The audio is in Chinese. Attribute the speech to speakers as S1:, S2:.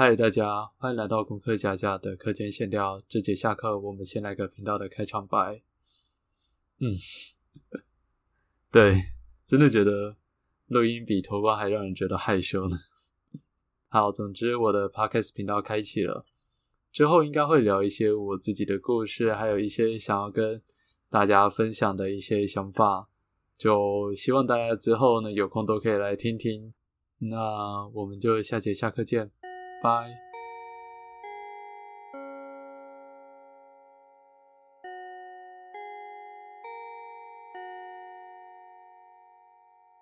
S1: 嗨，大家欢迎来到功课假假的课间闲聊。这节下课，我们先来个频道的开场白。嗯，对，真的觉得录音比投光还让人觉得害羞呢。好，总之我的 podcast 频道开启了，之后应该会聊一些我自己的故事，还有一些想要跟大家分享的一些想法。就希望大家之后呢有空都可以来听听。那我们就下节下课见。Bye.